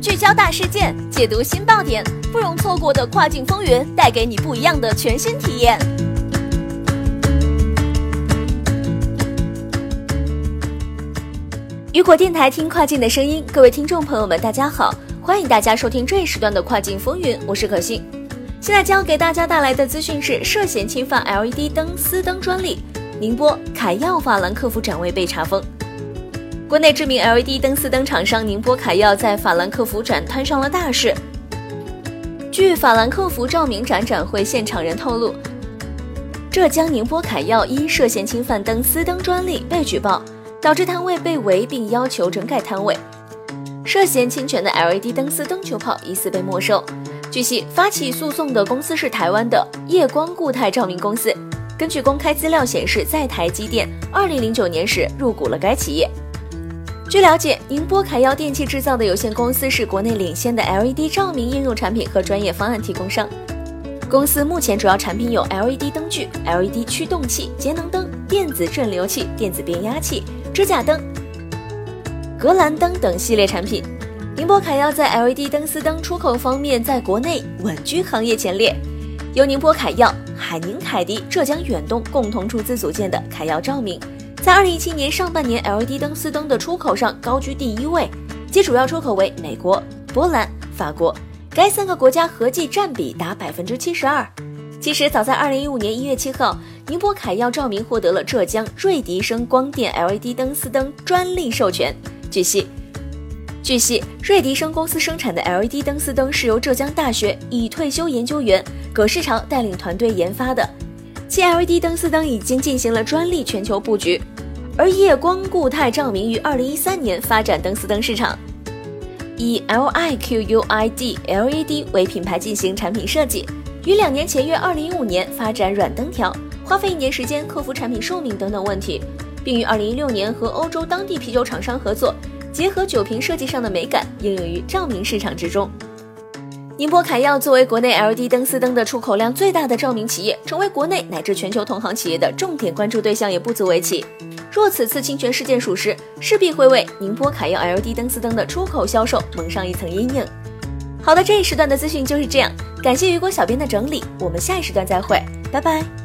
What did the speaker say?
聚焦大事件，解读新爆点，不容错过的跨境风云，带给你不一样的全新体验。雨果电台听跨境的声音，各位听众朋友们，大家好，欢迎大家收听这一时段的跨境风云，我是可欣。现在将要给大家带来的资讯是涉嫌侵犯 LED 灯丝灯专利，宁波凯耀法兰克福展位被查封。国内知名 LED 灯丝灯厂商宁波凯耀在法兰克福展摊上了大事。据法兰克福照明展展会现场人透露，浙江宁波凯耀因涉嫌侵犯灯丝灯专利被举报，导致摊位被围并要求整改摊位。涉嫌侵权的 LED 灯丝灯球泡疑似被没收。据悉，发起诉讼的公司是台湾的夜光固态照明公司。根据公开资料显示，在台积电2009年时入股了该企业。据了解，宁波凯耀电器制造的有限公司是国内领先的 LED 照明应用产品和专业方案提供商。公司目前主要产品有 LED 灯具、LED 驱动器、节能灯、电子镇流器、电子变压器、支架灯、格兰灯等系列产品。宁波凯耀在 LED 灯丝灯出口方面在国内稳居行业前列。由宁波凯耀、海宁凯迪、浙江远东共同出资组建的凯耀照明。在二零一七年上半年，LED 灯丝灯的出口上高居第一位，其主要出口为美国、波兰、法国，该三个国家合计占比达百分之七十二。其实，早在二零一五年一月七号，宁波凯耀照明获得了浙江瑞迪生光电 LED 灯丝灯专利授权。据悉，据悉，瑞迪生公司生产的 LED 灯丝灯是由浙江大学已退休研究员葛世潮带领团队研发的，其 LED 灯丝灯已经进行了专利全球布局。而夜光固态照明于二零一三年发展灯丝灯市场，以 LIQUID LED 为品牌进行产品设计，于两年前约二零一五年发展软灯条，花费一年时间克服产品寿命等等问题，并于二零一六年和欧洲当地啤酒厂商合作，结合酒瓶设计上的美感，应用于照明市场之中。宁波凯耀作为国内 LED 灯丝灯的出口量最大的照明企业，成为国内乃至全球同行企业的重点关注对象，也不足为奇。若此次侵权事件属实，势必会为宁波凯耀 LED 灯丝灯的出口销售蒙上一层阴影。好的，这一时段的资讯就是这样，感谢雨果小编的整理，我们下一时段再会，拜拜。